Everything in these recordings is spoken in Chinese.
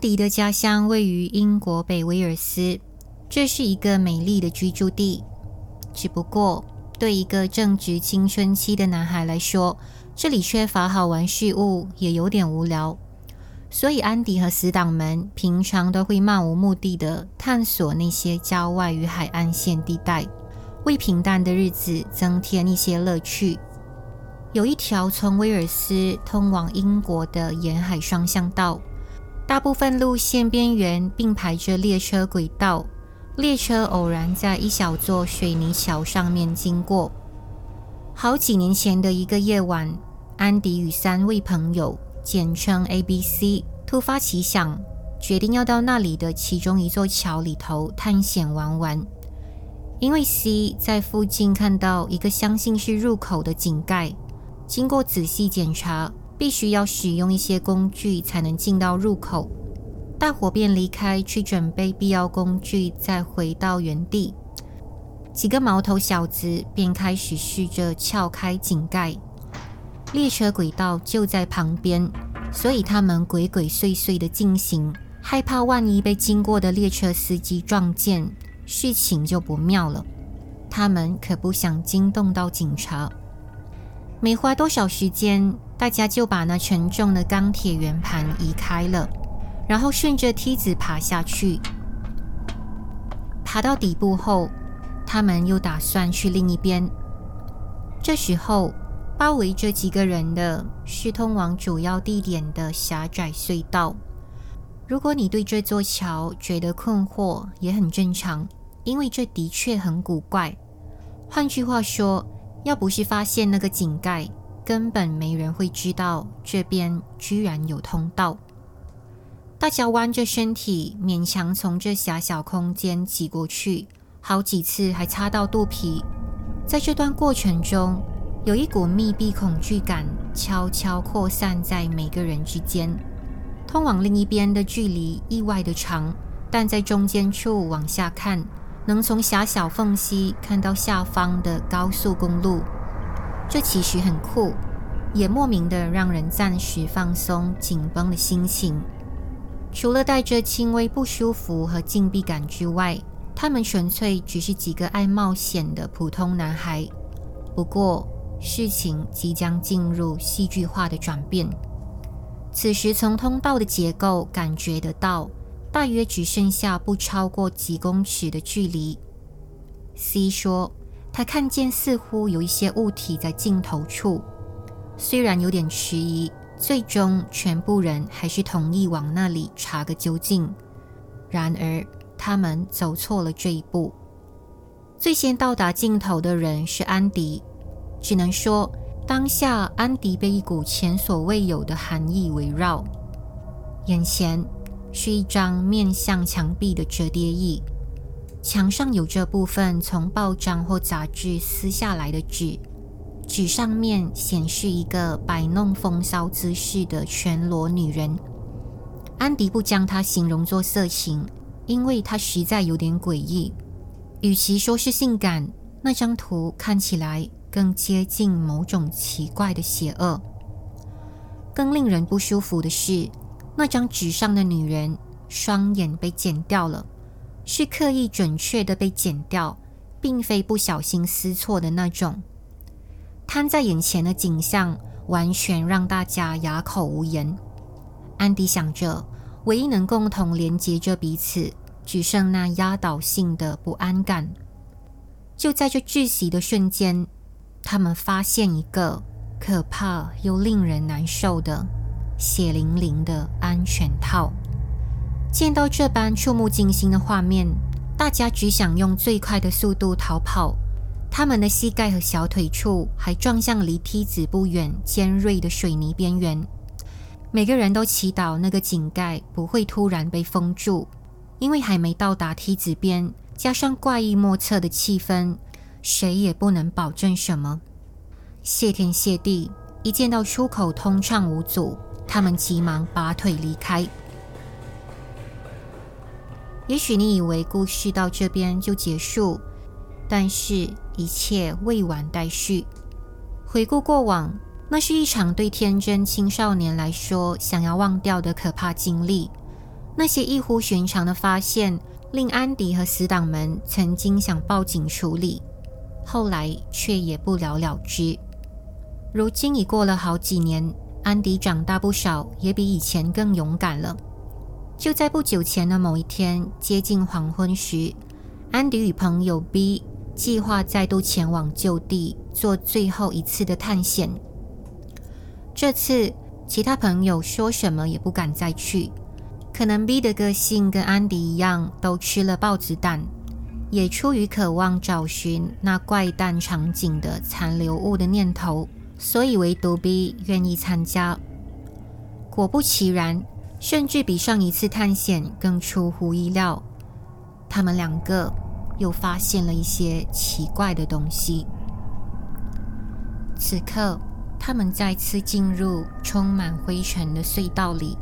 迪的家乡位于英国北威尔斯，这是一个美丽的居住地。只不过，对一个正值青春期的男孩来说，这里缺乏好玩事物，也有点无聊。所以，安迪和死党们平常都会漫无目的地探索那些郊外与海岸线地带，为平淡的日子增添一些乐趣。有一条从威尔斯通往英国的沿海双向道。大部分路线边缘并排着列车轨道，列车偶然在一小座水泥桥上面经过。好几年前的一个夜晚，安迪与三位朋友（简称 ABC） 突发奇想，决定要到那里的其中一座桥里头探险玩玩。因为 C 在附近看到一个相信是入口的井盖，经过仔细检查。必须要使用一些工具才能进到入口，大伙便离开去准备必要工具，再回到原地。几个毛头小子便开始试着撬开井盖。列车轨道就在旁边，所以他们鬼鬼祟祟地进行，害怕万一被经过的列车司机撞见，事情就不妙了。他们可不想惊动到警察。没花多少时间。大家就把那沉重的钢铁圆盘移开了，然后顺着梯子爬下去。爬到底部后，他们又打算去另一边。这时候，包围着几个人的是通往主要地点的狭窄隧道。如果你对这座桥觉得困惑，也很正常，因为这的确很古怪。换句话说，要不是发现那个井盖，根本没人会知道这边居然有通道。大家弯着身体，勉强从这狭小空间挤过去，好几次还擦到肚皮。在这段过程中，有一股密闭恐惧感悄悄扩散在每个人之间。通往另一边的距离意外的长，但在中间处往下看，能从狭小缝隙看到下方的高速公路。这其实很酷，也莫名的让人暂时放松紧绷的心情。除了带着轻微不舒服和禁闭感之外，他们纯粹只是几个爱冒险的普通男孩。不过，事情即将进入戏剧化的转变。此时，从通道的结构感觉得到，大约只剩下不超过几公尺的距离。C 说。他看见似乎有一些物体在尽头处，虽然有点迟疑，最终全部人还是同意往那里查个究竟。然而，他们走错了这一步。最先到达尽头的人是安迪，只能说当下安迪被一股前所未有的寒意围绕。眼前是一张面向墙壁的折叠椅。墙上有这部分从报章或杂志撕下来的纸，纸上面显示一个摆弄风骚姿势的全裸女人。安迪不将她形容作色情，因为她实在有点诡异。与其说是性感，那张图看起来更接近某种奇怪的邪恶。更令人不舒服的是，那张纸上的女人双眼被剪掉了。是刻意准确的被剪掉，并非不小心撕错的那种。摊在眼前的景象完全让大家哑口无言。安迪想着，唯一能共同连接着彼此，只剩那压倒性的不安感。就在这窒息的瞬间，他们发现一个可怕又令人难受的血淋淋的安全套。见到这般触目惊心的画面，大家只想用最快的速度逃跑。他们的膝盖和小腿处还撞向离梯子不远尖锐的水泥边缘。每个人都祈祷那个井盖不会突然被封住，因为还没到达梯子边，加上怪异莫测的气氛，谁也不能保证什么。谢天谢地，一见到出口通畅无阻，他们急忙拔腿离开。也许你以为故事到这边就结束，但是一切未完待续。回顾过往，那是一场对天真青少年来说想要忘掉的可怕经历。那些异乎寻常的发现，令安迪和死党们曾经想报警处理，后来却也不了了之。如今已过了好几年，安迪长大不少，也比以前更勇敢了。就在不久前的某一天，接近黄昏时，安迪与朋友 B 计划再度前往旧地做最后一次的探险。这次，其他朋友说什么也不敢再去。可能 B 的个性跟安迪一样，都吃了豹子胆，也出于渴望找寻那怪诞场景的残留物的念头。所以，唯独 B 愿意参加。果不其然，甚至比上一次探险更出乎意料。他们两个又发现了一些奇怪的东西。此刻，他们再次进入充满灰尘的隧道里。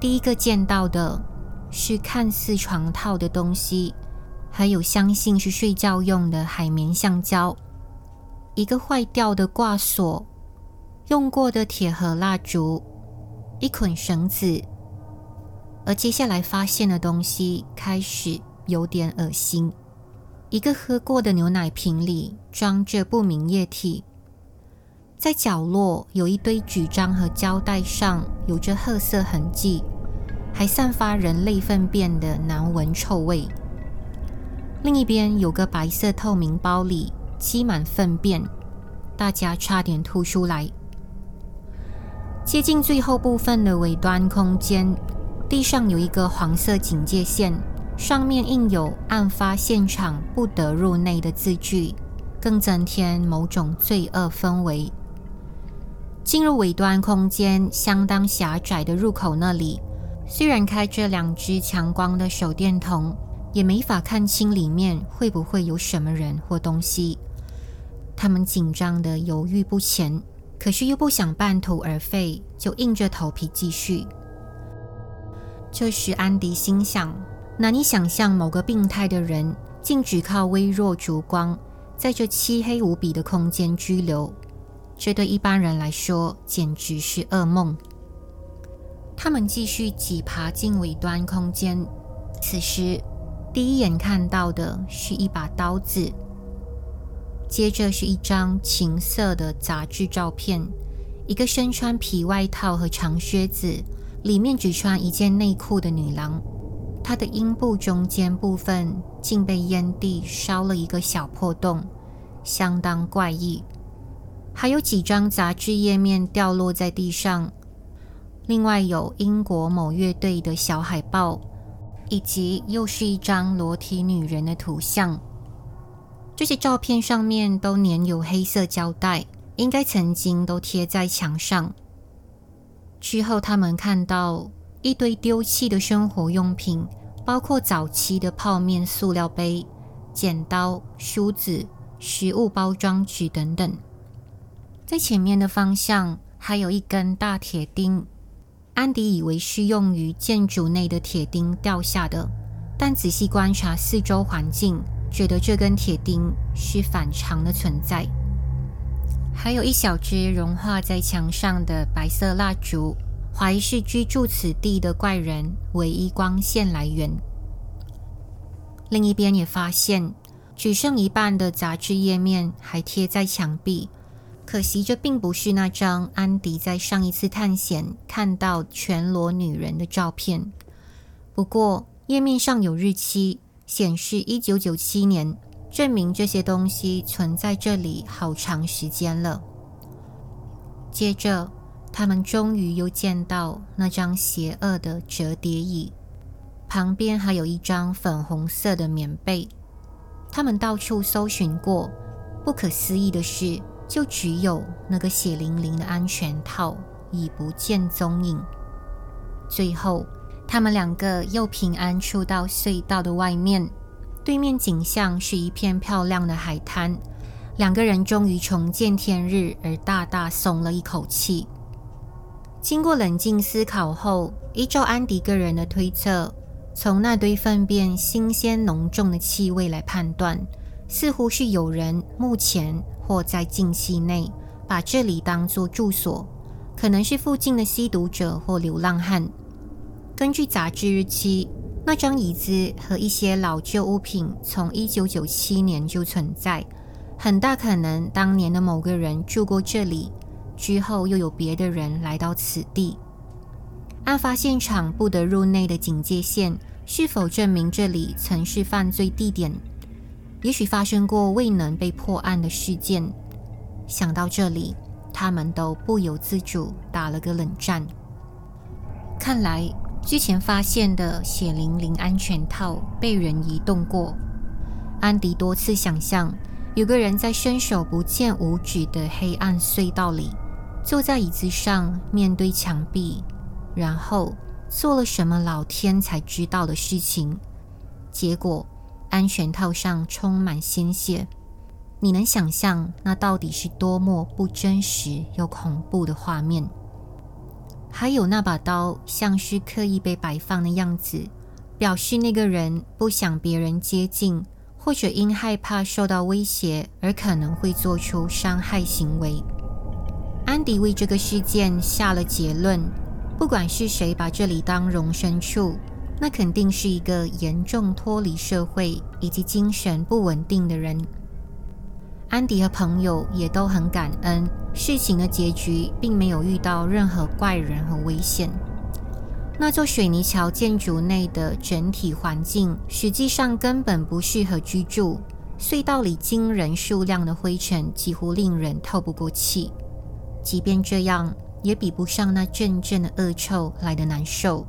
第一个见到的是看似床套的东西，还有相信是睡觉用的海绵橡胶。一个坏掉的挂锁，用过的铁盒蜡烛，一捆绳子，而接下来发现的东西开始有点恶心。一个喝过的牛奶瓶里装着不明液体，在角落有一堆纸张和胶带上有着褐色痕迹，还散发人类粪便的难闻臭味。另一边有个白色透明包里。积满粪便，大家差点吐出来。接近最后部分的尾端空间，地上有一个黄色警戒线，上面印有“案发现场不得入内”的字句，更增添某种罪恶氛围。进入尾端空间相当狭窄的入口那里，虽然开着两只强光的手电筒，也没法看清里面会不会有什么人或东西。他们紧张地犹豫不前，可是又不想半途而废，就硬着头皮继续。这时，安迪心想：难以想象某个病态的人竟只靠微弱烛光，在这漆黑无比的空间居留，这对一般人来说简直是噩梦。他们继续挤爬进尾端空间，此时第一眼看到的是一把刀子。接着是一张情色的杂志照片，一个身穿皮外套和长靴子，里面只穿一件内裤的女郎，她的阴部中间部分竟被烟蒂烧了一个小破洞，相当怪异。还有几张杂志页面掉落在地上，另外有英国某乐队的小海报，以及又是一张裸体女人的图像。这些照片上面都粘有黑色胶带，应该曾经都贴在墙上。之后，他们看到一堆丢弃的生活用品，包括早期的泡面塑料杯、剪刀、梳子、食物包装纸等等。在前面的方向还有一根大铁钉，安迪以为是用于建筑内的铁钉掉下的，但仔细观察四周环境。觉得这根铁钉是反常的存在，还有一小支融化在墙上的白色蜡烛，怀疑是居住此地的怪人唯一光线来源。另一边也发现，只剩一半的杂志页面还贴在墙壁，可惜这并不是那张安迪在上一次探险看到全裸女人的照片。不过页面上有日期。显示一九九七年，证明这些东西存在这里好长时间了。接着，他们终于又见到那张邪恶的折叠椅，旁边还有一张粉红色的棉被。他们到处搜寻过，不可思议的是，就只有那个血淋淋的安全套已不见踪影。最后。他们两个又平安出到隧道的外面，对面景象是一片漂亮的海滩。两个人终于重见天日，而大大松了一口气。经过冷静思考后，依照安迪个人的推测，从那堆粪便新鲜浓重的气味来判断，似乎是有人目前或在近期内把这里当作住所，可能是附近的吸毒者或流浪汉。根据杂志日期，那张椅子和一些老旧物品从1997年就存在，很大可能当年的某个人住过这里，之后又有别的人来到此地。案发现场不得入内的警戒线，是否证明这里曾是犯罪地点？也许发生过未能被破案的事件。想到这里，他们都不由自主打了个冷战。看来之前发现的血淋淋安全套被人移动过。安迪多次想象有个人在伸手不见五指的黑暗隧道里，坐在椅子上面对墙壁。然后做了什么老天才知道的事情，结果安全套上充满鲜血。你能想象那到底是多么不真实又恐怖的画面？还有那把刀像是刻意被摆放的样子，表示那个人不想别人接近，或者因害怕受到威胁而可能会做出伤害行为。安迪为这个事件下了结论。不管是谁把这里当容身处，那肯定是一个严重脱离社会以及精神不稳定的人。安迪和朋友也都很感恩，事情的结局并没有遇到任何怪人和危险。那座水泥桥建筑内的整体环境实际上根本不适合居住，隧道里惊人数量的灰尘几乎令人透不过气。即便这样，也比不上那阵阵的恶臭来得难受。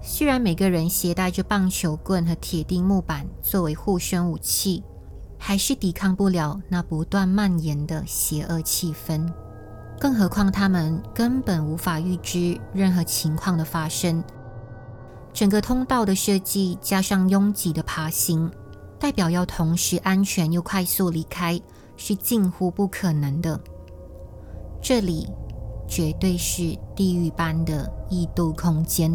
虽然每个人携带着棒球棍和铁钉木板作为护身武器，还是抵抗不了那不断蔓延的邪恶气氛。更何况他们根本无法预知任何情况的发生。整个通道的设计加上拥挤的爬行，代表要同时安全又快速离开是近乎不可能的。这里。绝对是地狱般的异度空间。